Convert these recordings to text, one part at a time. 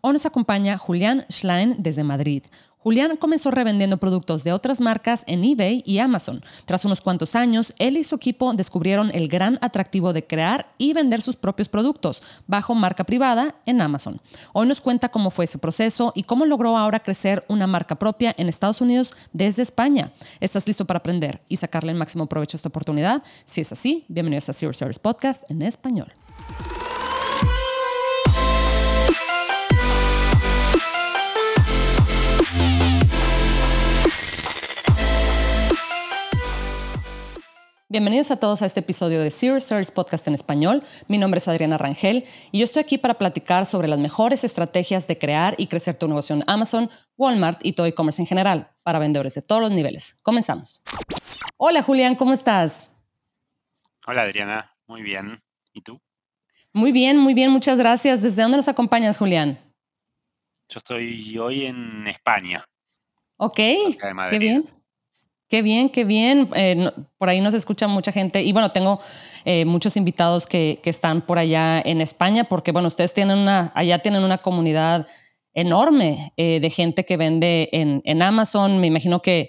Hoy nos acompaña Julián Schlein desde Madrid. Julián comenzó revendiendo productos de otras marcas en eBay y Amazon. Tras unos cuantos años, él y su equipo descubrieron el gran atractivo de crear y vender sus propios productos bajo marca privada en Amazon. Hoy nos cuenta cómo fue ese proceso y cómo logró ahora crecer una marca propia en Estados Unidos desde España. ¿Estás listo para aprender y sacarle el máximo provecho a esta oportunidad? Si es así, bienvenidos a Zero Service Podcast en español. Bienvenidos a todos a este episodio de Zero Service Podcast en español. Mi nombre es Adriana Rangel y yo estoy aquí para platicar sobre las mejores estrategias de crear y crecer tu negocio en Amazon, Walmart y todo e-commerce en general para vendedores de todos los niveles. Comenzamos. Hola Julián, ¿cómo estás? Hola Adriana, muy bien. ¿Y tú? Muy bien, muy bien, muchas gracias. ¿Desde dónde nos acompañas, Julián? Yo estoy hoy en España. Ok, qué bien. Qué bien, qué bien. Eh, por ahí nos escucha mucha gente y bueno, tengo eh, muchos invitados que, que, están por allá en España porque bueno, ustedes tienen una, allá tienen una comunidad enorme eh, de gente que vende en, en Amazon. Me imagino que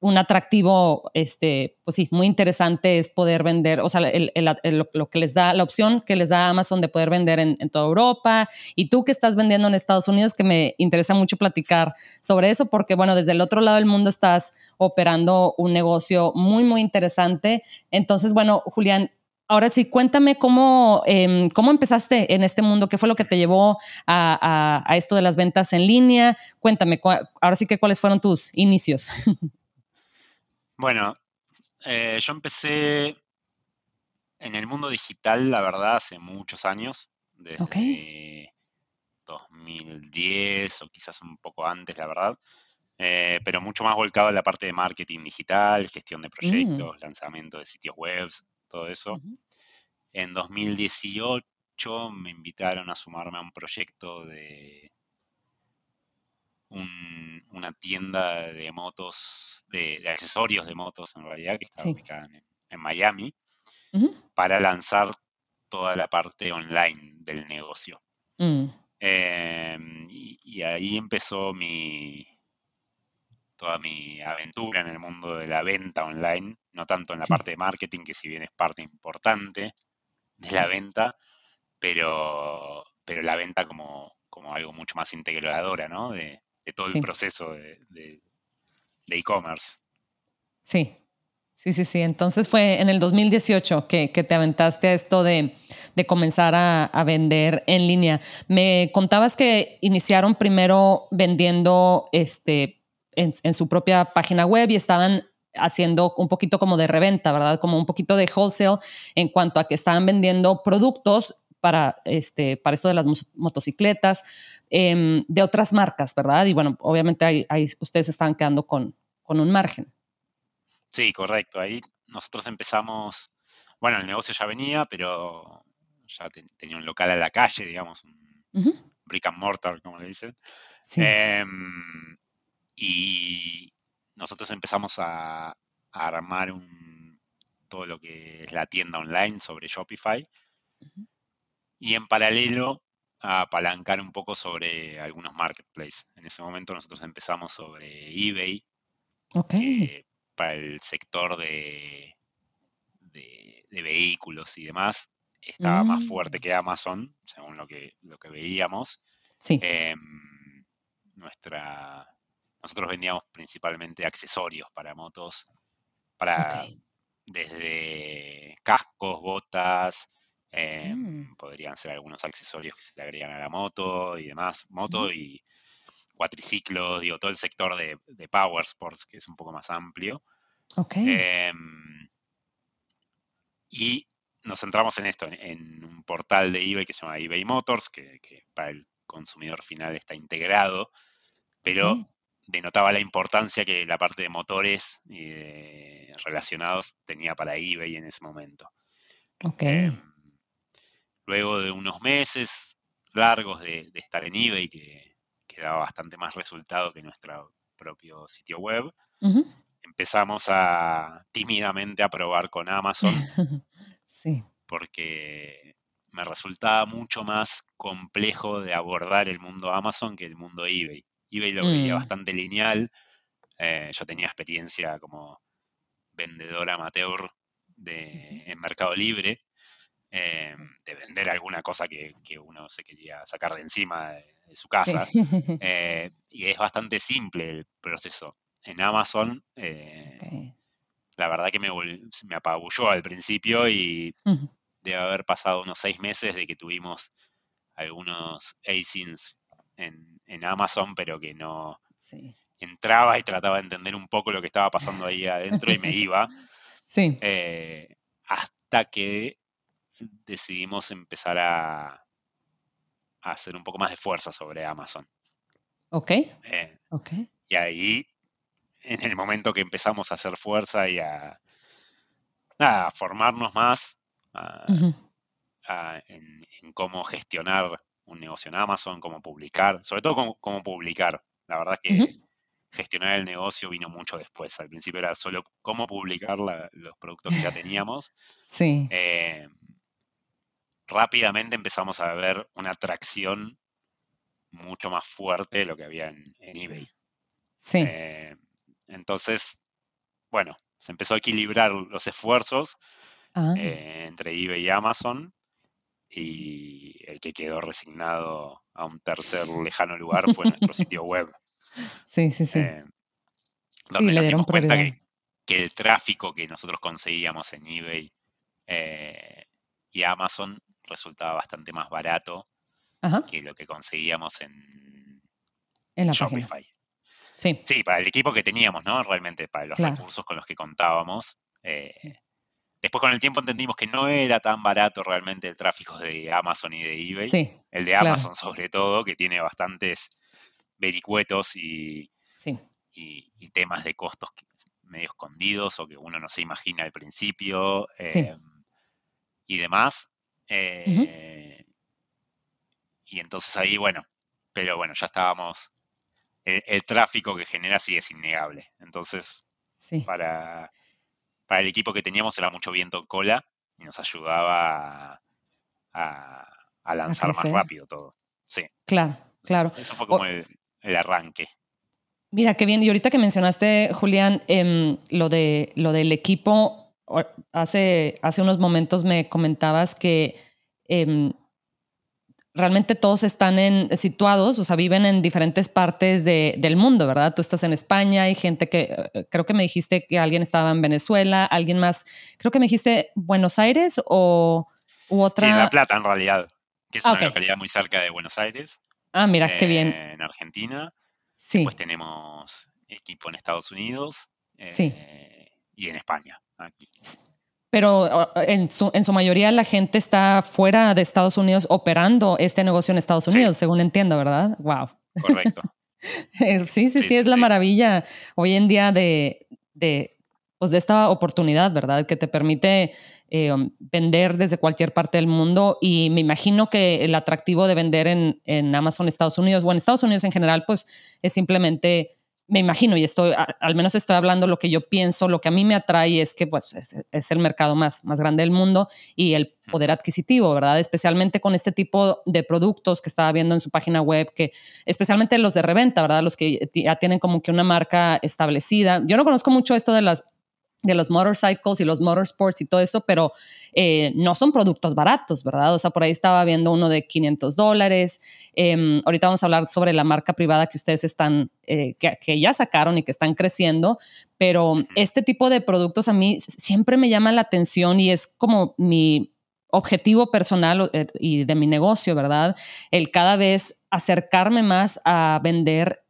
un atractivo, este, pues sí, muy interesante es poder vender, o sea, lo, que les da, la opción que les da Amazon de poder vender en, toda Europa. Y tú que estás vendiendo en Estados Unidos, que me interesa mucho platicar sobre eso, porque bueno, desde el otro lado del mundo estás operando un negocio muy, muy interesante. Entonces, bueno, Julián, Ahora sí, cuéntame cómo, em, cómo empezaste en este mundo, qué fue lo que te llevó a, a esto de las ventas en línea. Cuéntame, ahora sí que cuáles fueron tus inicios. Bueno, eh, yo empecé en el mundo digital, la verdad, hace muchos años, desde 2010 o quizás un poco antes, la verdad, eh, pero mucho más volcado en la parte de marketing digital, gestión de mm. proyectos, lanzamiento de sitios web, todo eso. En 2018 me invitaron a sumarme a un proyecto de una tienda de motos, de, accesorios de motos en realidad, que está ubicada en, Miami, para lanzar toda la parte online del negocio. Mm. Em, y, ahí empezó mi toda mi aventura en el mundo de la venta online, no tanto en la parte de marketing, que si bien es parte importante de la venta, pero, pero la venta como, como algo mucho más integradora, ¿no? De, todo el proceso de e-commerce. sí, sí, sí, sí. Entonces fue en el 2018 que, te aventaste a esto de, comenzar a, vender en línea. Me contabas que iniciaron primero vendiendo este, en, en su propia página web y estaban haciendo un poquito como de reventa, ¿verdad? Como un poquito de wholesale en cuanto a que estaban vendiendo productos para, este, para esto de las motocicletas, Em, de otras marcas, ¿verdad? Y bueno, obviamente ahí, ustedes estaban quedando con, con un margen. Sí, correcto. Ahí nosotros empezamos, bueno, el negocio ya venía, pero ya tenía un local a la calle, digamos, un brick and mortar, como le dicen. Sí. Em, y nosotros empezamos a, armar un, todo lo que es la tienda online sobre Shopify. Y en paralelo a apalancar un poco sobre algunos marketplaces. En ese momento nosotros empezamos sobre eBay para el sector de, de, vehículos y demás. Estaba más fuerte mm. que Amazon, según lo que, lo que veíamos. Sí. Em, nuestra, nosotros vendíamos principalmente accesorios para motos, para desde cascos, botas, Em, mm. Podrían ser algunos accesorios que se le agregan a la moto y demás. Moto y cuatriciclos, digo, todo el sector de, Power Sports, que es un poco más amplio. Em, y nos centramos en esto, en, un portal de eBay que se llama eBay Motors, que, para el consumidor final está integrado, pero denotaba la importancia que la parte de motores relacionados tenía para eBay en ese momento. Okay. Em, Luego de unos meses largos de, estar en eBay, que, que, daba bastante más resultado que nuestro propio sitio web, empezamos a tímidamente a probar con Amazon. sí. Porque me resultaba mucho más complejo de abordar el mundo Amazon que el mundo eBay. eBay lo veía mm. bastante lineal. Eh, yo tenía experiencia como vendedor amateur de, en Mercado Libre, eh, de vender alguna cosa que, uno se quería sacar de encima de, su casa. Eh, y es bastante simple el proceso. En Amazon, la verdad que me, me apabulló al principio y debe haber pasado unos seis meses de que tuvimos algunos ASINs en, en Amazon, pero que no entraba y trataba de entender un poco lo que estaba pasando ahí adentro y me iba. Sí. Eh, hasta que decidimos empezar a, a, hacer un poco más de fuerza sobre Amazon. Ok. Eh, okay. Y ahí, en el momento que empezamos a hacer fuerza y a, a formarnos más, en, cómo gestionar un negocio en Amazon, cómo publicar, sobre todo cómo, publicar. La verdad que gestionar el negocio vino mucho después. Al principio era solo cómo publicar los productos que ya teníamos. Sí. Eh, rápidamente empezamos a ver una atracción mucho más fuerte de lo que había en, eBay. Sí. Eh, entonces, bueno, se empezó a equilibrar los esfuerzos Ah. Eh, entre eBay y Amazon. Y el que quedó resignado a un tercer lejano lugar fue nuestro sitio web. Sí, sí, sí. Eh, donde le dieron cuenta que, el tráfico que nosotros conseguíamos en eBay eh, y Amazon resultaba bastante más barato que lo que conseguíamos en, en Shopify. Sí. sí, para el equipo que teníamos, ¿no? Realmente, para los recursos con los que contábamos. Después con el tiempo entendimos que no era tan barato realmente el tráfico de Amazon y de eBay. el de Amazon sobre todo, que tiene bastantes vericuetos y, y, temas de costos medio escondidos o que uno no se imagina al principio em, y demás. Eh, y entonces ahí, bueno, pero bueno, ya estábamos, el, tráfico que genera sí es innegable. Entonces, para para el equipo que teníamos era mucho viento en cola y nos ayudaba a, lanzar más rápido todo. Sí. Claro, claro. Eso fue como el, arranque. Mira, qué bien. Y ahorita que mencionaste, Julián, em, lo, de, lo del equipo, hace, hace unos momentos me comentabas que em, realmente todos están en, situados, o sea, viven en diferentes partes del mundo, ¿verdad? Tú estás en España, hay gente que, eh, creo que me dijiste que alguien estaba en Venezuela, alguien más, creo que me dijiste Buenos Aires o u otra. Sí, La Plata en realidad, que es ah, una localidad muy cerca de Buenos Aires. Ah, mira, qué bien. En Argentina. Sí. Después tenemos equipo en Estados Unidos. sí. Y en España, aquí pero en su, en su mayoría la gente está fuera de Estados Unidos operando este negocio en Estados Unidos, según entiendo, ¿verdad? Wow. Correcto. sí, sí, sí, es la maravilla hoy en día de, de, pues de esta oportunidad, ¿verdad? Que te permite eh, vender desde cualquier parte del mundo y me imagino que el atractivo de vender en, en Amazon Estados Unidos o en Estados Unidos en general, pues es simplemente me imagino, y estoy, al menos estoy hablando lo que yo pienso, lo que a mí me atrae es que pues, es, el mercado más, más grande del mundo y el poder adquisitivo, ¿verdad? Especialmente con este tipo de productos que estaba viendo en su página web, que especialmente los de reventa, ¿verdad? Los que ya tienen como que una marca establecida. Yo no conozco mucho esto de las de los motorcycles y los motorsports y todo eso, pero eh, no son productos baratos, ¿verdad? O sea, por ahí estaba viendo uno de 500 dólares. Em, ahorita vamos a hablar sobre la marca privada que ustedes están, eh, que, ya sacaron y que están creciendo, pero este tipo de productos a mí siempre me llama la atención y es como mi objetivo personal eh, y de mi negocio, ¿verdad? El cada vez acercarme más a vender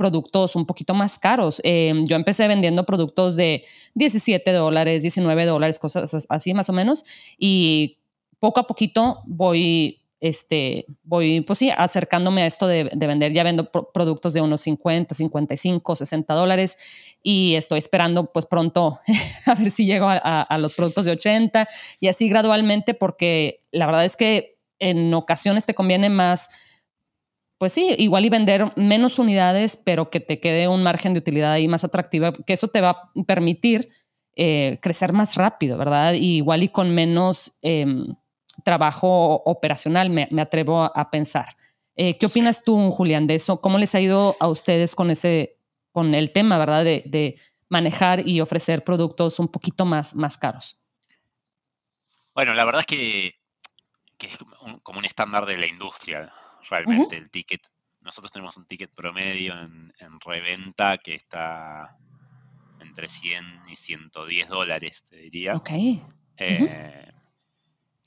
productos un poquito más caros. Em, yo empecé vendiendo productos de 17 dólares, 19 dólares, cosas así más o menos, y poco a poquito voy, este, voy, pues sí, acercándome a esto de, vender. Ya vendo productos de unos 50, 55, 60 dólares y estoy esperando pues pronto a ver si llego a, a los productos de 80 y así gradualmente porque la verdad es que en ocasiones te conviene más pues sí, igual y vender menos unidades, pero que te quede un margen de utilidad ahí más atractiva, que eso te va a permitir eh, crecer más rápido, ¿verdad? igual y con menos, em, trabajo operacional, me, atrevo a, pensar. Eh, ¿Qué opinas tú, Julián, de eso? ¿Cómo les ha ido a ustedes con ese, con el tema, verdad, de, manejar y ofrecer productos un poquito más, más caros? Bueno, la verdad es que, es como un estándar de la industria, realmente, el ticket. Nosotros tenemos un ticket promedio en, reventa que está entre 100 y 110 dólares, te diría. Ok. Eh,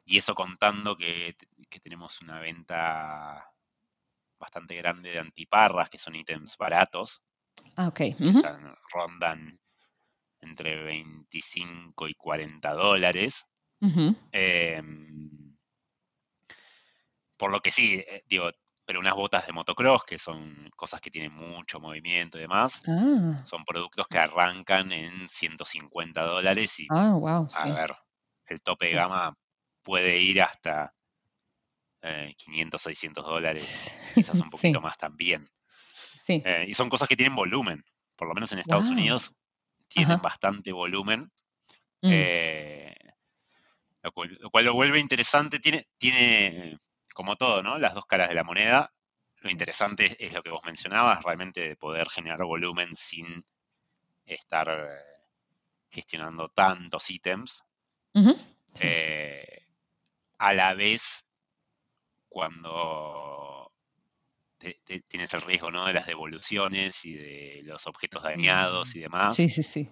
y eso contando que, tenemos una venta bastante grande de antiparras, que son ítems baratos. Ah, ok. rondan entre 25 y 40 dólares. Em, por lo que sí, eh, digo, pero unas botas de motocross, que son cosas que tienen mucho movimiento y demás, ah. son productos que arrancan en 150 dólares y, ah, wow, a ver, el tope de gama puede ir hasta 500, eh, 600 dólares, quizás un poquito más también. Sí. Eh, y son cosas que tienen volumen, por lo menos en Estados Unidos tienen bastante volumen. Mm. Eh, lo, cual, lo, vuelve interesante. Tiene, tiene, como todo, ¿no? Las dos caras de la moneda. Lo interesante es, lo que vos mencionabas, realmente de poder generar volumen sin estar gestionando tantos ítems. Eh, a la vez, cuando tienes el riesgo ¿no? de las devoluciones y de los objetos dañados y demás, sí, sí, sí.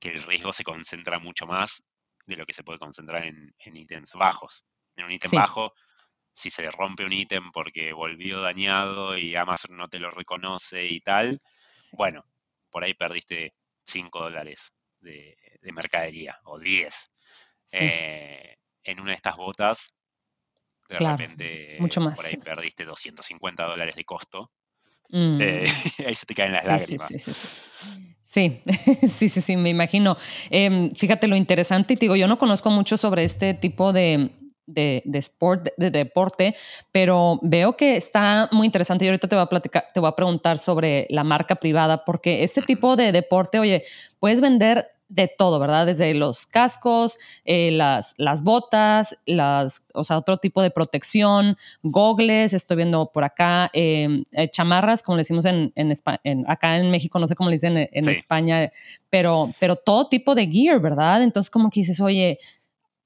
que el riesgo se concentra mucho más de lo que se puede concentrar en, ítems bajos. En un ítem bajo, si se rompe un ítem porque volvió dañado y Amazon no te lo reconoce y tal, bueno, por ahí perdiste 5 dólares de, de mercadería o 10. Eh, en una de estas botas, de repente mucho más. por ahí perdiste 250 dólares de costo. Eh, mm. ahí se te caen las lágrimas. Sí, sí, sí. Sí, sí, sí, me imagino. Em, fíjate lo interesante, y digo, yo no conozco mucho sobre este tipo de, de, sport, de, deporte, pero veo que está muy interesante y ahorita te voy a platicar, te voy a preguntar sobre la marca privada, porque este tipo de deporte, oye, puedes vender de todo, ¿verdad? Desde los cascos, eh, las, las botas, las, o sea, otro tipo de protección, gogles, estoy viendo por acá, em, eh, chamarras, como le decimos en, en, acá en México, no sé cómo le dicen en, España, pero, pero todo tipo de gear, ¿verdad? Entonces, como que dices, oye,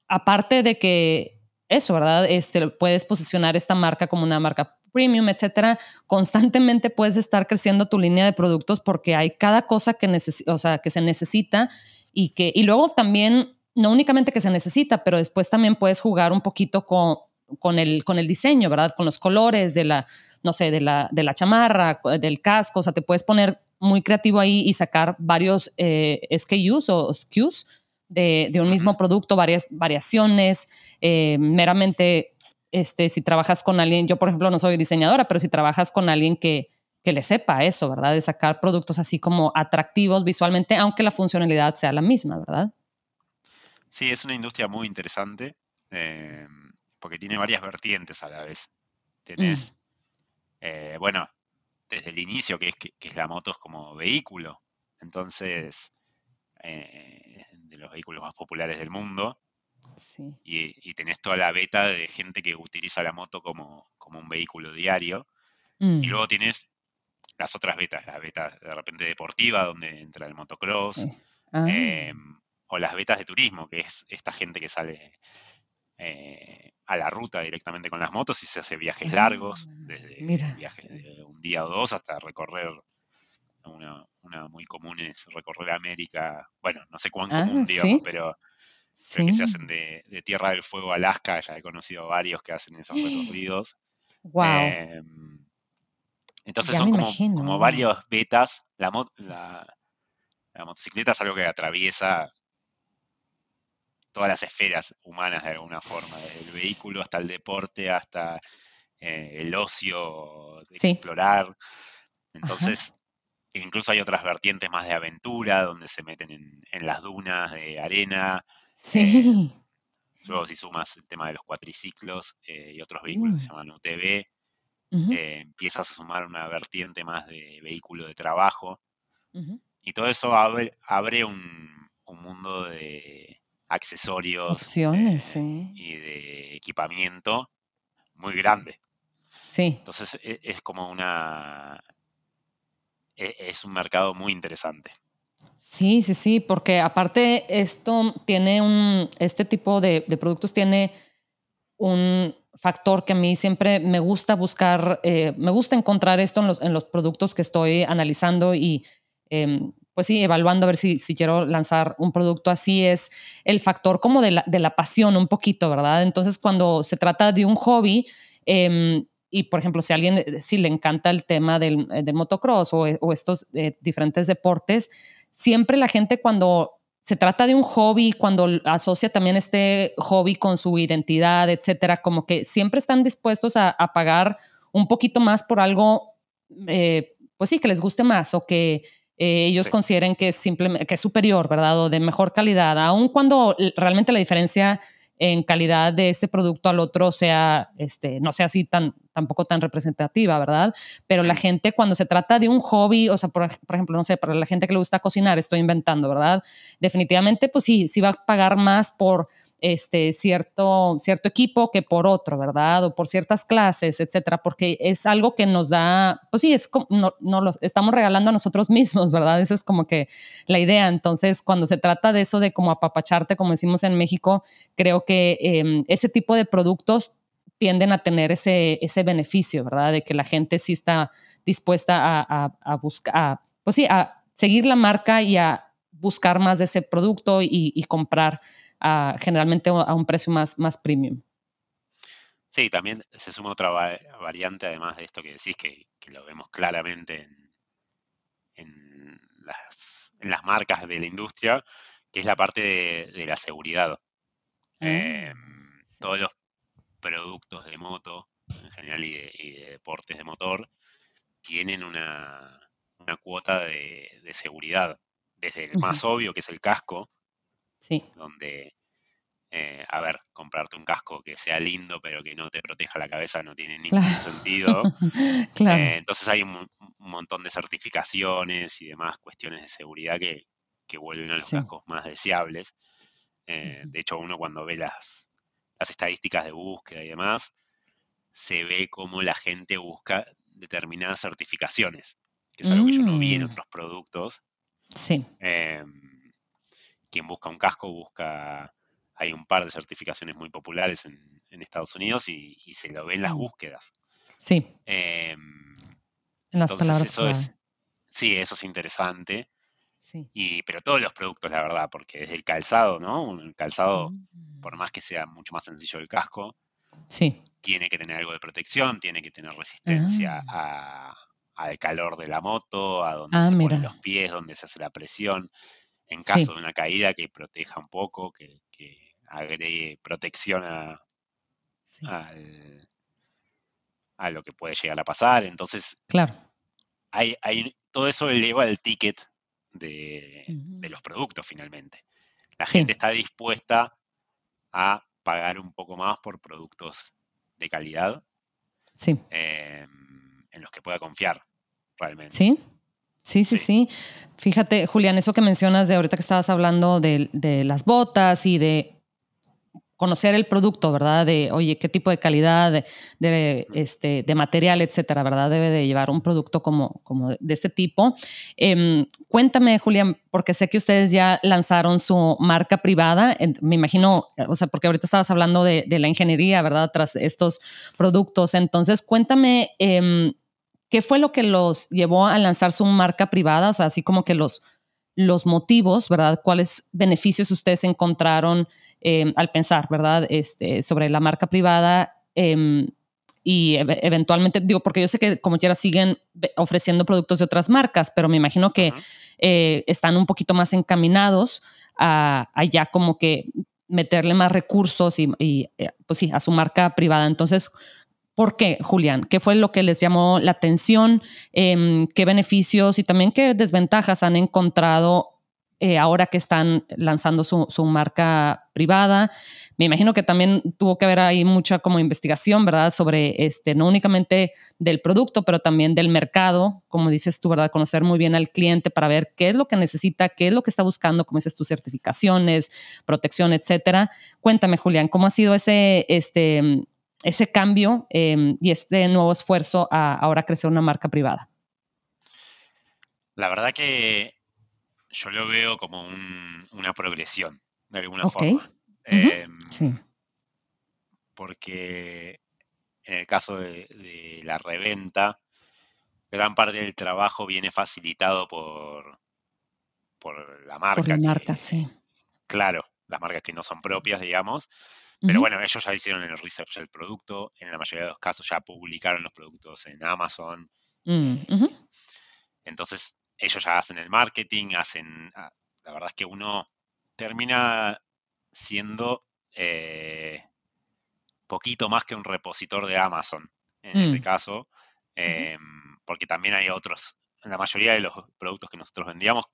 aparte de que eso, ¿verdad? Este, puedes posicionar esta marca como una marca premium, etcétera, constantemente puedes estar creciendo tu línea de productos porque hay cada cosa que, o sea, que se necesita y que y luego también no únicamente que se necesita, pero después también puedes jugar un poquito con, con, el, con el diseño, ¿verdad? Con los colores de la, no sé, de la, de la chamarra, del casco, o sea, te puedes poner muy creativo ahí y sacar varios eh, SKUs o SKUs de, de un mismo producto, varias variaciones, eh, meramente, este, si trabajas con alguien, yo por ejemplo no soy diseñadora, pero si trabajas con alguien que, que le sepa eso, ¿verdad? De sacar productos así como atractivos visualmente, aunque la funcionalidad sea la misma, ¿verdad? Sí, es una industria muy interesante eh, porque tiene varias vertientes a la vez. Tenés, mm. eh, bueno, desde el inicio, que es, que, es la moto como vehículo. Entonces, eh, de los vehículos más populares del mundo. Sí. Y, tenés toda la beta de gente que utiliza la moto como, como un vehículo diario. Y mm. luego tienes las otras betas, la beta de repente deportiva, donde entra el motocross, ah. em, o las betas de turismo, que es esta gente que sale eh, a la ruta directamente con las motos y se hace viajes largos, ah, desde viajes de un día o dos hasta recorrer una, muy común es recorrer América, bueno, no sé cuán común, ah, digamos, pero, que se hacen de, Tierra del Fuego a Alaska, ya he conocido varios que hacen esos recorridos. Wow. Entonces son como, como, varios betas. La, la, motocicleta es algo que atraviesa todas las esferas humanas de alguna forma, desde el vehículo hasta el deporte, hasta eh, el ocio, de explorar. Entonces, incluso hay otras vertientes más de aventura, donde se meten en, las dunas de arena. Sí. luego si sumas el tema de los cuatriciclos eh, y otros vehículos que se llaman UTV, eh, empiezas a sumar una vertiente más de vehículo de trabajo. Y todo eso abre, abre un, mundo de, accesorios Opciones, y de equipamiento muy grande. Sí. Entonces e, es, como una... E, es un mercado muy interesante. Sí, sí, sí, porque aparte esto tiene un, este tipo de, productos tiene un factor que a mí siempre me gusta buscar, eh, me gusta encontrar esto en los, en los productos que estoy analizando y em, pues sí, evaluando a ver si, si quiero lanzar un producto así, es el factor como de la, de la pasión un poquito, ¿verdad? Entonces, cuando se trata de un hobby, em, y por ejemplo, si a alguien si le encanta el tema del, del motocross o, o estos eh, diferentes deportes, siempre la gente cuando se trata de un hobby, cuando asocia también este hobby con su identidad, etcétera, como que siempre están dispuestos a, a pagar un poquito más por algo, eh, pues sí, que les guste más o que eh, ellos consideren que es simplemente que es superior, ¿verdad? O de mejor calidad, aun cuando realmente la diferencia en calidad de este producto al otro sea, este, no sea así tan, tampoco tan representativa, ¿verdad? Pero la gente cuando se trata de un hobby, o sea, por, por, ejemplo, no sé, para la gente que le gusta cocinar, estoy inventando, ¿verdad? Definitivamente, pues sí, sí va a pagar más por este, cierto, cierto equipo que por otro, ¿verdad? O por ciertas clases, etcétera, porque es algo que nos da, pues sí, es como, no, no lo estamos regalando a nosotros mismos, ¿verdad? Esa es como que la idea. Entonces, cuando se trata de eso de como apapacharte, como decimos en México, creo que em, ese tipo de productos tienden a tener ese, ese beneficio, ¿verdad? De que la gente sí está dispuesta a, a, buscar, pues sí, a seguir la marca y a buscar más de ese producto y, y comprar generalmente a un precio más, más premium. Sí, también se suma otra variante, además de esto que decís, que, lo vemos claramente en, las, marcas de la industria, que es la parte de, la seguridad. Ah, em, todos los productos de moto, en general, y de, deportes de motor, tienen una, cuota de, seguridad. Desde el más obvio, que es el casco, Sí. Donde, eh, a ver, comprarte un casco que sea lindo pero que no te proteja la cabeza no tiene ningún sentido. claro. Eh, entonces hay un, montón de certificaciones y demás cuestiones de seguridad que, vuelven a los cascos más deseables. Eh, de hecho, uno cuando ve las, las estadísticas de búsqueda y demás, se ve cómo la gente busca determinadas certificaciones, que es algo que yo no vi en mm. otros productos. Sí. Em, quien busca un casco busca, hay un par de certificaciones muy populares en, Estados Unidos y, se lo ve en las mm. búsquedas. Sí. Em, en las palabras. Eso es, sí, eso es interesante. Sí. Y, pero todos los productos, la verdad, porque desde el calzado, ¿no? El calzado, mm. por más que sea mucho más sencillo el casco, sí. tiene que tener algo de protección, tiene que tener resistencia ah. al calor de la moto, a donde ah, se ponen los pies, donde se hace la presión en caso de una caída que proteja un poco, que, agregue protección a, a lo que puede llegar a pasar. Entonces, claro. hay, hay, todo eso eleva el ticket de, los productos finalmente. La gente está dispuesta a pagar un poco más por productos de calidad sí. Em, en los que pueda confiar realmente. Sí, Sí, sí, sí, Fíjate, Julián, eso que mencionas de ahorita que estabas hablando de, las botas y de conocer el producto, ¿verdad? De, oye, qué tipo de calidad, de, este, de material, etcétera, ¿verdad? Debe de llevar un producto como, como de este tipo. Em, cuéntame, Julián, porque sé que ustedes ya lanzaron su marca privada. Me imagino, o sea, porque ahorita estabas hablando de, la ingeniería, ¿verdad? Tras estos productos. Entonces, cuéntame. Em, ¿Qué fue lo que los llevó a lanzar su marca privada? O sea, así como que los, los motivos, ¿verdad? ¿Cuáles beneficios ustedes encontraron em, al pensar, ¿verdad? Este, sobre la marca privada em, y eventualmente, digo, porque yo sé que como quiera siguen ofreciendo productos de otras marcas, pero me imagino que eh, están un poquito más encaminados a, ya como que meterle más recursos y, y, eh, pues sí, a su marca privada. Entonces, ¿Por qué, Julián? ¿Qué fue lo que les llamó la atención? Em, ¿Qué beneficios y también qué desventajas han encontrado eh, ahora que están lanzando su, marca privada. Me imagino que también tuvo que haber ahí mucha como investigación, ¿verdad? Sobre este, no únicamente del producto, pero también del mercado, como dices tú, ¿verdad? Conocer muy bien al cliente para ver qué es lo que necesita, qué es lo que está buscando, como dices tus certificaciones, protección, etcétera. Cuéntame, Julián, ¿cómo ha sido ese, este, ese cambio em, y este nuevo esfuerzo a ahora crecer una marca privada? La verdad que yo lo veo como una progresión, de alguna forma. Em, sí. Porque en el caso de, la reventa, gran parte del trabajo viene facilitado por, por la marca. Por la marca, sí. Claro, las marcas que no son propias, digamos. Pero bueno, ellos ya hicieron el research del producto, en la mayoría de los casos ya publicaron los productos en Amazon. Mm, eh, entonces, ellos ya hacen el marketing, hacen, ah, la verdad es que uno termina siendo eh, poquito más que un repositor de Amazon, en ese mm. caso, em, porque también hay otros, la mayoría de los productos que nosotros vendíamos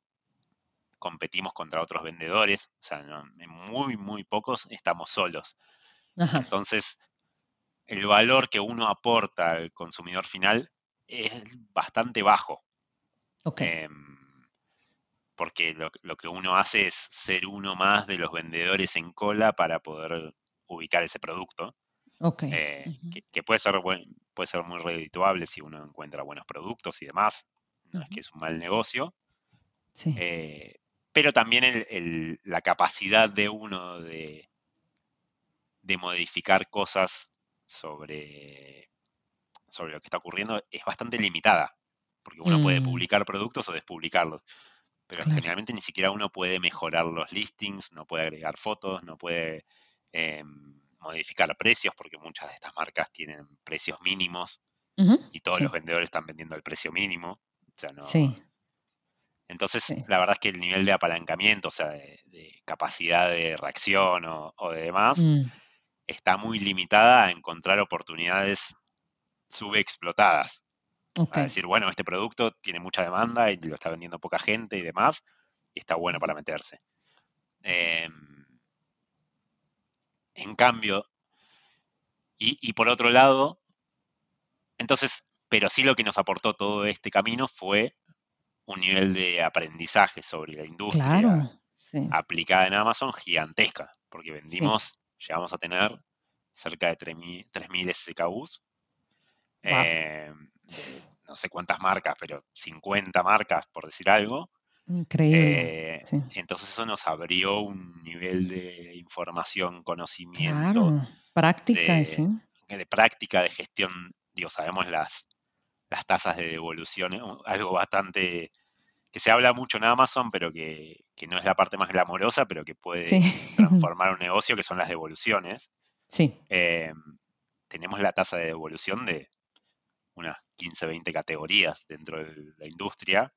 competimos contra otros vendedores, o sea, en muy, muy pocos estamos solos. Entonces, el valor que uno aporta al consumidor final es bastante bajo. Em, porque lo, que uno hace es ser uno más de los vendedores en cola para poder ubicar ese producto. Eh, que, puede ser puede ser muy redituable si uno encuentra buenos productos y demás. No es que es un mal negocio. Eh, pero también la capacidad de uno de, de modificar cosas sobre, sobre lo que está ocurriendo es bastante limitada porque uno puede mm. publicar productos o despublicarlos. Pero generalmente ni siquiera uno puede mejorar los listings, no puede agregar fotos, no puede em, modificar precios, porque muchas de estas marcas tienen precios mínimos y todos los vendedores están vendiendo al precio mínimo. sí. Entonces, la verdad es que el nivel de apalancamiento, o sea, de, capacidad de reacción o, de demás, mm. está muy limitada a encontrar oportunidades subexplotadas. Para decir, bueno, este producto tiene mucha demanda y lo está vendiendo poca gente y demás, y está bueno para meterse. Em, en cambio, y, por otro lado, entonces, pero sí lo que nos aportó todo este camino fue un nivel de aprendizaje sobre la industria aplicada en Amazon gigantesca, porque vendimos, llegamos a tener cerca de 3.000 SKUs no sé cuántas marcas, pero 50 marcas, por decir algo. Increíble. Eh, entonces eso nos abrió un nivel de información, conocimiento. Claro, práctica, de, sí. De práctica, de gestión, digo, sabemos las, las tasas de devolución, algo bastante que se habla mucho en Amazon, pero que, no es la parte más glamorosa, pero que puede transformar un negocio, que son las devoluciones. Sí. Eh, tenemos la tasa de devolución de unas 15, 20 categorías dentro de la industria,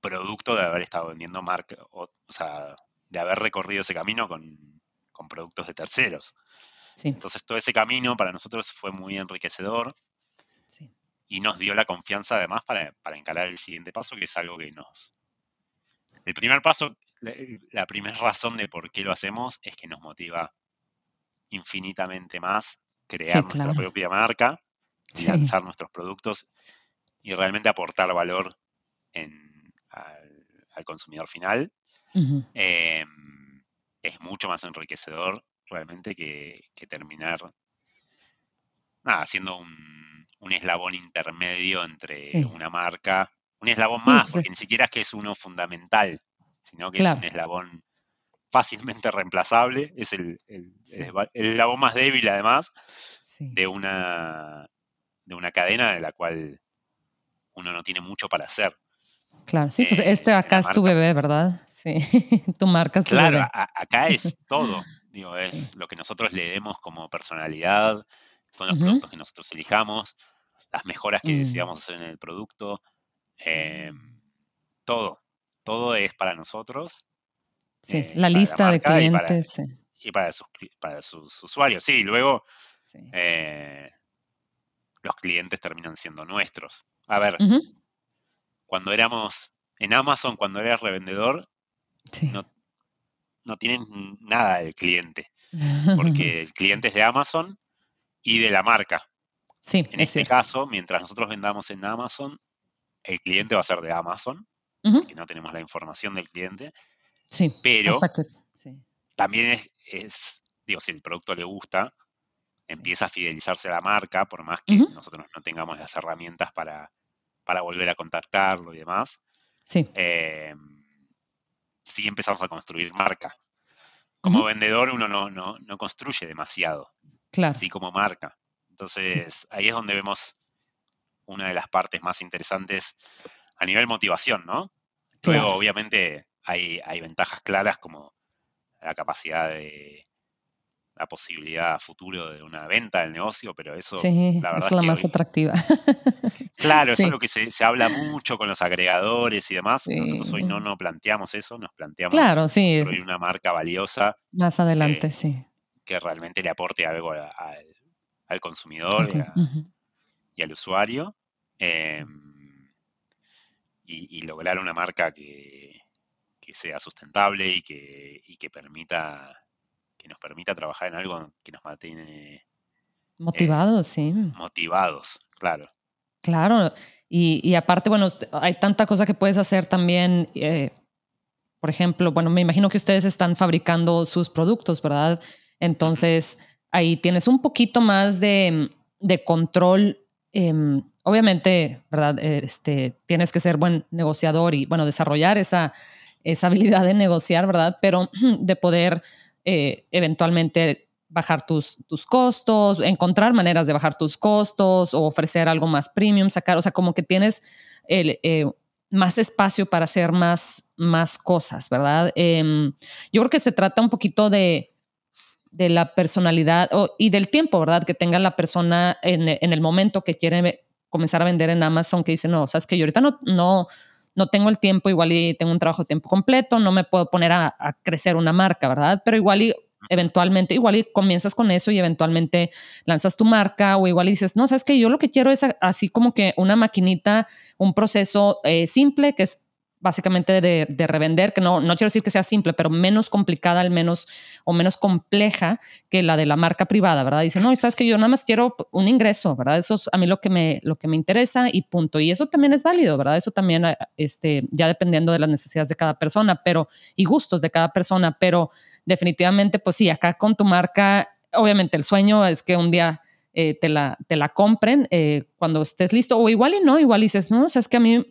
producto de haber estado vendiendo marca, o, sea, de haber recorrido ese camino con, productos de terceros. Entonces todo ese camino para nosotros fue muy enriquecedor y nos dio la confianza además para, para, encarar el siguiente paso, que es algo que nos... El primer paso, la primera razón de por qué lo hacemos es que nos motiva infinitamente más crear nuestra propia marca lanzar nuestros productos y realmente aportar valor al, consumidor final. Em, es mucho más enriquecedor realmente que, terminar nada, siendo un, eslabón intermedio entre una marca, un eslabón más, pues porque ni siquiera es que es uno fundamental, sino que es un eslabón fácilmente reemplazable, es el, el, eslabón más débil además de una de una cadena de la cual uno no tiene mucho para hacer. Claro, sí, pues este eh, acá es tu bebé, ¿verdad? Sí, tu marca es tu bebé. Claro, acá es todo. Digo, es lo que nosotros le demos como personalidad, son los productos que nosotros elijamos, las mejoras que mm. deseamos hacer en el producto, em, todo, todo es para nosotros. Sí, eh, la lista de clientes. Y para, sus, para sus usuarios, sí, luego eh, los clientes terminan siendo nuestros. A ver, cuando éramos en Amazon cuando eres revendedor no, no tienes nada del cliente, porque el cliente es de Amazon y de la marca. Sí, en este caso, mientras nosotros vendamos en Amazon, el cliente va a ser de Amazon, que no tenemos la información del cliente. Sí, pero también es, digo, si el producto le gusta, empieza a fidelizarse a la marca, por más que nosotros no tengamos las herramientas para, para volver a contactarlo y demás. Sí. Eh, sí empezamos a construir marca. Como vendedor uno no, no, construye demasiado, claro. así como marca. Entonces ahí es donde vemos una de las partes más interesantes a nivel motivación, ¿no? Luego obviamente hay, hay ventajas claras como la capacidad de, la posibilidad futuro de una venta del negocio, pero eso la verdad es la más atractiva. Claro, eso es lo que se, habla mucho con los agregadores y demás. Nosotros hoy no, no planteamos eso, nos planteamos claro, sí. una marca valiosa. Más adelante, sí. Que realmente le aporte algo al, consumidor y, al usuario. Em, y, lograr una marca que, sea sustentable y que, y que permita que nos permita trabajar en algo que nos mantiene motivados, sí. Motivados, claro. Claro, y, aparte, bueno, hay tanta cosa que puedes hacer también. Eh, por ejemplo, bueno, me imagino que ustedes están fabricando sus productos, ¿verdad? Entonces, ahí tienes un poquito más de, control. Em, obviamente, ¿verdad? Este, tienes que ser buen negociador y, bueno, desarrollar esa, esa habilidad de negociar, ¿verdad? Pero de poder eh, eventualmente bajar tus, tus costos, encontrar maneras de bajar tus costos o ofrecer algo más premium, sacar, o sea, como que tienes el, eh, más espacio para hacer más, más cosas, ¿verdad? Em, yo creo que se trata un poquito de, de la personalidad y del tiempo, ¿verdad? Que tenga la persona en, en, el momento que quiere comenzar a vender en Amazon, que dice, no, sabes que yo ahorita no, no tengo el tiempo, igual y tengo un trabajo de tiempo completo, no me puedo poner a, crecer una marca, ¿verdad? Pero igual y eventualmente, igual y comienzas con eso y eventualmente lanzas tu marca o igual y dices, no, sabes que yo lo que quiero es así como que una maquinita, un proceso eh, simple que es básicamente de, de, revender, que no, no quiero decir que sea simple, pero menos complicada al menos o menos compleja que la de la marca privada, ¿verdad? Dice, no, sabes que yo nada más quiero un ingreso, ¿verdad? Eso es a mí lo que me, lo que me interesa y punto. Y eso también es válido, ¿verdad? Eso también, eh, este, ya dependiendo de las necesidades de cada persona, pero, y gustos de cada persona, pero definitivamente, pues sí, acá con tu marca, obviamente el sueño es que un día eh, te, la, te la compren eh, cuando estés listo, o igual y no, igual dices, no, o sea, es que a mí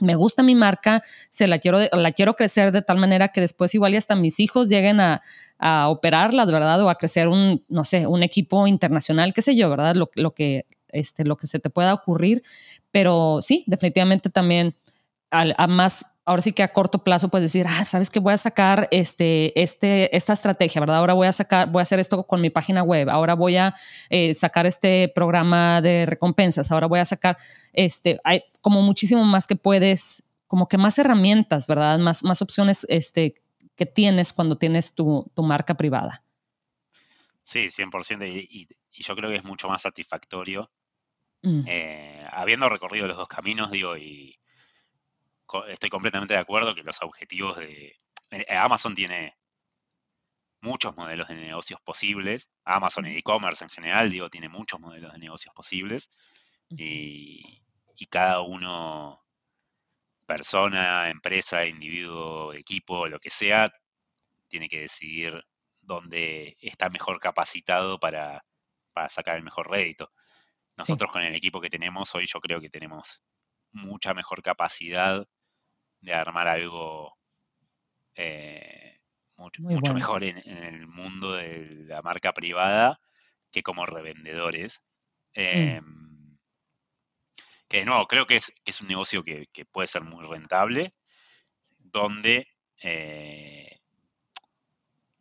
me gusta mi marca, se la quiero, la quiero crecer de tal manera que después igual y hasta mis hijos lleguen a, a operarla, ¿verdad? O a crecer un, no sé, un equipo internacional, qué sé yo, ¿verdad? Lo, lo, que, este, lo que se te pueda ocurrir. Pero sí, definitivamente también a más ahora sí que a corto plazo puedes decir, ah, sabes que voy a sacar este, este, esta estrategia, ¿verdad? Ahora voy a sacar, voy a hacer esto con mi página web, ahora voy a eh, sacar este programa de recompensas, ahora voy a sacar, este, hay como muchísimo más que puedes, como que más herramientas, ¿verdad? Más, más opciones este, que tienes cuando tienes tu, tu marca privada. Sí, 100%. Y, y, yo creo que es mucho más satisfactorio. Mm. Eh, habiendo recorrido los dos caminos, digo, y estoy completamente de acuerdo que los objetivos de... Eh, Amazon tiene muchos modelos de negocios posibles. Amazon y e-commerce en general, digo, tiene muchos modelos de negocios posibles. Y, cada uno, persona, empresa, individuo, equipo, lo que sea, tiene que decidir dónde está mejor capacitado para, sacar el mejor rédito. Nosotros con el equipo que tenemos hoy yo creo que tenemos mucha mejor capacidad de armar algo eh, mucho, mejor en, el mundo de la marca privada que como revendedores. Mm. Em, que de nuevo, creo que es, un negocio que, puede ser muy rentable, donde eh,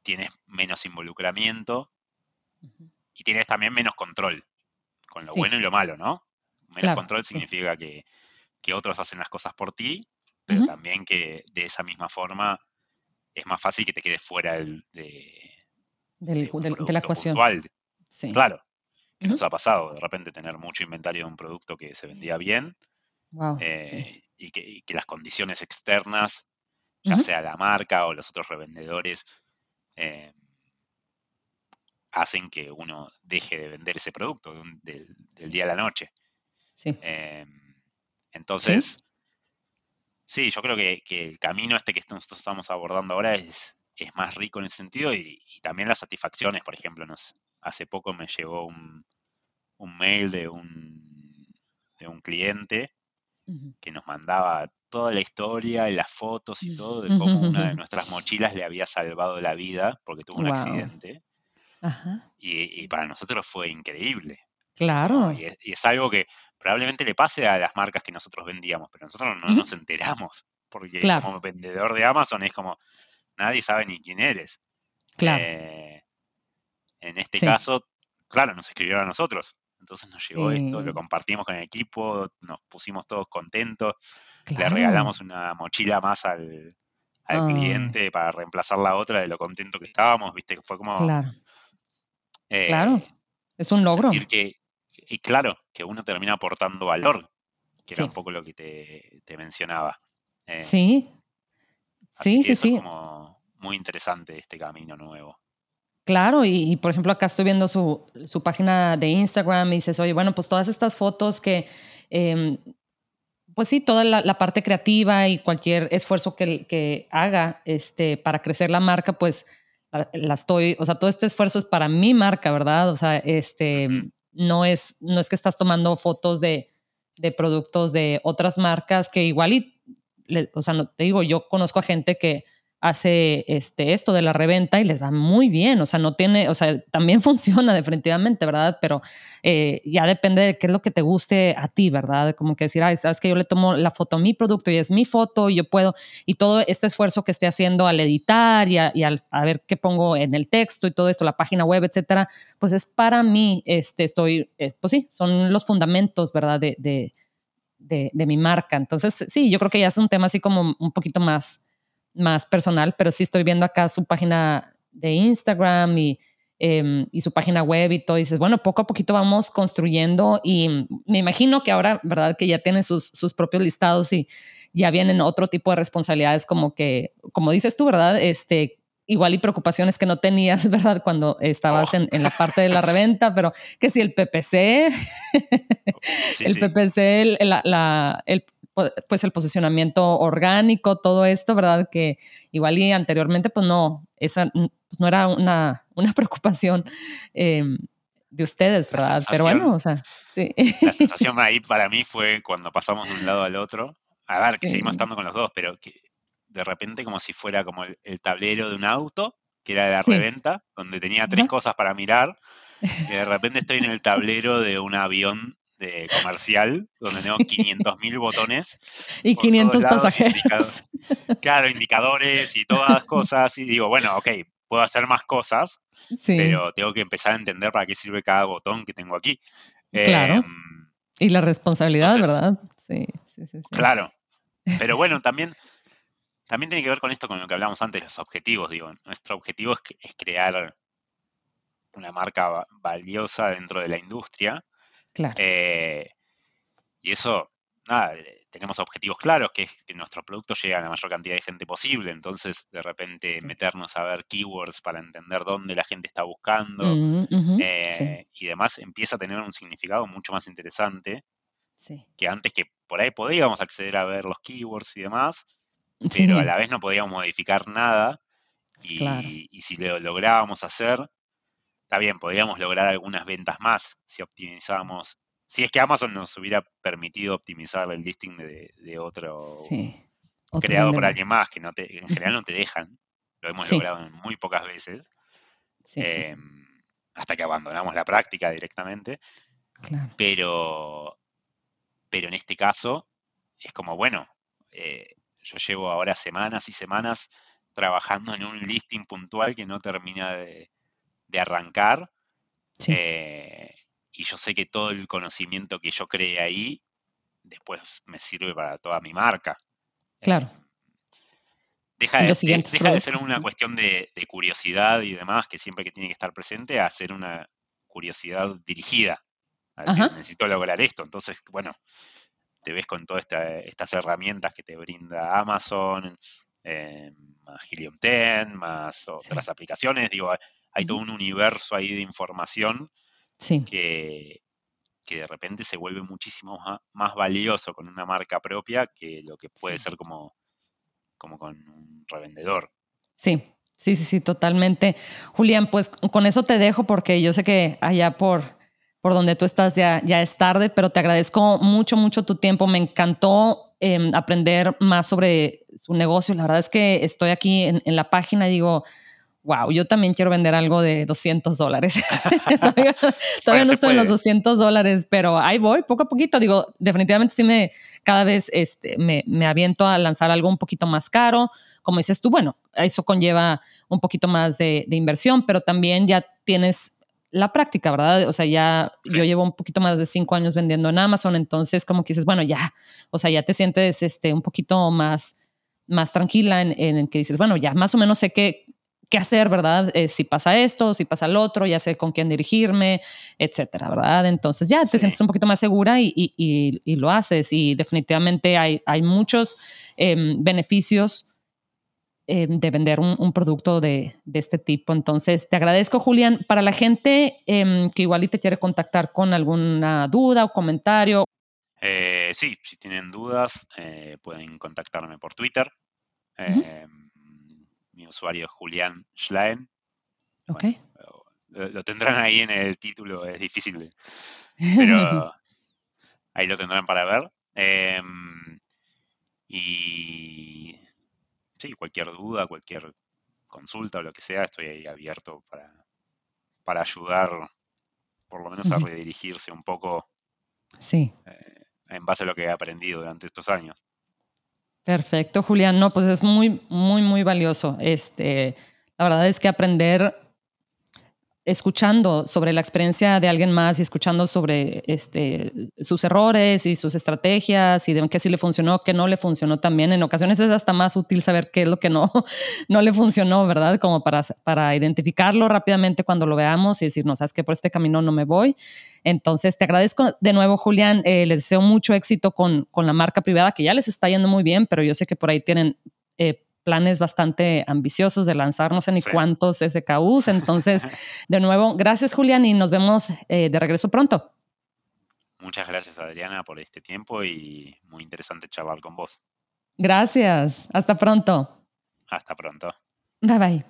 tienes menos involucramiento y tienes también menos control, con lo bueno y lo malo, ¿no? Menos control significa que, que, otros hacen las cosas por ti pero también que de esa misma forma es más fácil que te quedes fuera del, de, la ecuación. Claro, que nos ha pasado de repente tener mucho inventario de un producto que se vendía bien. Wow, eh, y que, las condiciones externas, ya sea la marca o los otros revendedores, eh, hacen que uno deje de vender ese producto del, día a la noche. Eh, entonces, ¿Sí? yo creo que, el camino este que nosotros estamos abordando ahora es, es más rico en ese sentido y, también las satisfacciones, por ejemplo, nos, hace poco me llegó un, un mail de un, de un cliente que nos mandaba toda la historia y las fotos y todo de cómo una de nuestras mochilas le había salvado la vida porque tuvo un accidente. Y, para nosotros fue increíble. Claro. Y, es, algo que probablemente le pase a las marcas que nosotros vendíamos, pero nosotros no nos enteramos. Porque como vendedor de Amazon es como, nadie sabe ni quién eres. Claro. Eh, en este caso, claro, nos escribieron a nosotros. Entonces nos llegó esto, lo compartimos con el equipo, nos pusimos todos contentos, le regalamos una mochila más al, cliente para reemplazar la otra de lo contento que estábamos, viste, fue como... Claro. Eh, claro, es un logro. Que, y claro, que uno termina aportando valor, que era un poco lo que te, mencionaba. Eh, sí. Sí, sí, sí. Es como muy interesante este camino nuevo. Claro, y, por ejemplo acá estoy viendo su, su, página de Instagram y dices, oye, bueno, pues todas estas fotos que, em, pues sí, toda la, parte creativa y cualquier esfuerzo que, que, haga este, para crecer la marca, pues la, estoy, o sea, todo este esfuerzo es para mi marca, ¿verdad? O sea, este, no, es, no es que estás tomando fotos de, de productos de otras marcas que igual y, o sea, no te digo, yo conozco a gente que hace este, esto de la reventa y les va muy bien, o sea, no tiene, o sea, también funciona definitivamente, ¿verdad? Pero eh, ya depende de qué es lo que te guste a ti, ¿verdad? Como que decir, ay, sabes que yo le tomo la foto a mi producto y es mi foto y yo puedo, y todo este esfuerzo que esté haciendo al editar y, a ver qué pongo en el texto y todo esto, la página web, etcétera, pues es para mí, este, estoy, eh, pues sí, son los fundamentos, ¿verdad? De, de mi marca. Entonces, sí, yo creo que ya es un tema así como un poquito más más personal, pero sí estoy viendo acá su página de Instagram y, em, y su página web y todo. Y dices, bueno, poco a poquito vamos construyendo y me imagino que ahora, ¿verdad? Que ya tienen sus, sus propios listados y ya vienen otro tipo de responsabilidades como que, como dices tú, ¿verdad? Este, igual y preocupaciones que no tenías, ¿verdad? Cuando estabas en, en, la parte de la reventa, pero que si el PPC, el PPC, la, la, el, pues el posicionamiento orgánico, todo esto, ¿verdad? Que igual y anteriormente, pues no, esa pues no era una, una preocupación em, de ustedes, ¿verdad? Pero bueno, o sea, sí. La sensación ahí para mí fue cuando pasamos de un lado al otro. A ver, que seguimos estando con los dos, pero que de repente como si fuera como el, tablero de un auto, que era de la reventa, donde tenía tres cosas para mirar, y de repente estoy en el tablero de un avión de comercial, donde tengo 500.000 botones. Y 500 pasajeros. claro, indicadores y todas las cosas. Y digo, bueno, ok, puedo hacer más cosas, pero tengo que empezar a entender para qué sirve cada botón que tengo aquí. Claro. Em, y la responsabilidad, ¿verdad? Sí, sí, sí, Claro. Pero bueno, también, también tiene que ver con esto, con lo que hablamos antes, los objetivos. Digo, nuestro objetivo es, es crear una marca valiosa dentro de la industria eh, y eso, nada, eh, tenemos objetivos claros, que es que nuestro producto llegue a la mayor cantidad de gente posible. Entonces, de repente, meternos a ver keywords para entender dónde la gente está buscando mm, eh, y demás, empieza a tener un significado mucho más interesante que antes que por ahí podíamos acceder a ver los keywords y demás, pero a la vez no podíamos modificar nada. Y, y si lo lográbamos hacer, está bien, podríamos lograr algunas ventas más si optimizamos. Si es que Amazon nos hubiera permitido optimizar el listing de, otro, creado por alguien más, que no te, en general no te dejan. Lo hemos logrado muy pocas veces. Em, hasta que abandonamos la práctica directamente. Pero, pero en este caso es como, bueno, eh, yo llevo ahora semanas y semanas trabajando en un listing puntual que no termina de, de arrancar. Eh, y yo sé que todo el conocimiento que yo creé ahí después me sirve para toda mi marca. Claro. deja, de, ser una cuestión de, curiosidad y demás, que siempre que tiene que estar presente, a ser una curiosidad dirigida. necesito lograr esto. Entonces, bueno, te ves con todas estas herramientas que te brinda Amazon, eh, más Helium 10, más otras aplicaciones, digo, hay, todo un universo ahí de información que, que de repente se vuelve muchísimo más, valioso con una marca propia que lo que puede ser como, como con un revendedor. Sí, sí, sí, sí, totalmente. Julián, pues con eso te dejo porque yo sé que allá por, por donde tú estás ya, ya es tarde, pero te agradezco mucho, mucho tu tiempo. Me encantó em, aprender más sobre su negocio. La verdad es que estoy aquí en, en la página y digo, wow, yo también quiero vender algo de 200 dólares. todavía, no estoy en los 200 dólares, pero ahí voy, poco a poquito. Digo, definitivamente sí me, cada vez este, me, me aviento a lanzar algo un poquito más caro. Como dices tú, bueno, eso conlleva un poquito más de, de inversión, pero también ya tienes la práctica, ¿verdad? O sea, ya yo llevo un poquito más de cinco años vendiendo en Amazon, entonces como que dices, bueno, ya, o sea, ya te sientes este, un poquito más, más tranquila en, en que dices, bueno, ya más o menos sé qué, qué hacer, ¿verdad? Eh, si pasa esto, si pasa lo otro, ya sé con quién dirigirme, etcétera, ¿verdad? Entonces ya te sientes un poquito más segura y, y, y, lo haces. Y definitivamente hay, hay muchos em, beneficios em, de vender un, producto de, de, este tipo. Entonces te agradezco, Julián. Para la gente em, que igual y te quiere contactar con alguna duda o comentario. Eh, sí, si tienen dudas, eh, pueden contactarme por Twitter mi usuario es Julián Schlein. Ok. lo, tendrán ahí en el título, es difícil, pero ahí lo tendrán para ver. Em, y sí, cualquier duda, cualquier consulta o lo que sea, estoy ahí abierto para, para ayudar, por lo menos a redirigirse un poco sí. Eh, en base a lo que he aprendido durante estos años. Perfecto, Julián. No, pues es muy, muy, muy valioso. Este, la verdad es que aprender escuchando sobre la experiencia de alguien más y escuchando sobre este, sus errores y sus estrategias y de qué sí le funcionó, qué no le funcionó también. En ocasiones es hasta más útil saber qué es lo que no, no le funcionó, ¿verdad? Como para, para identificarlo rápidamente cuando lo veamos y decir, no, sabes que por este camino no me voy. Entonces, te agradezco de nuevo, Julián. Eh, les deseo mucho éxito con, con la marca privada, que ya les está yendo muy bien, pero yo sé que por ahí tienen planes bastante ambiciosos de lanzar no sé ni cuántos SKUs. Entonces, de nuevo, gracias Julián y nos vemos eh, de regreso pronto. Muchas gracias Adriana por este tiempo y muy interesante charlar con vos. Gracias. Hasta pronto. Hasta pronto. Bye bye.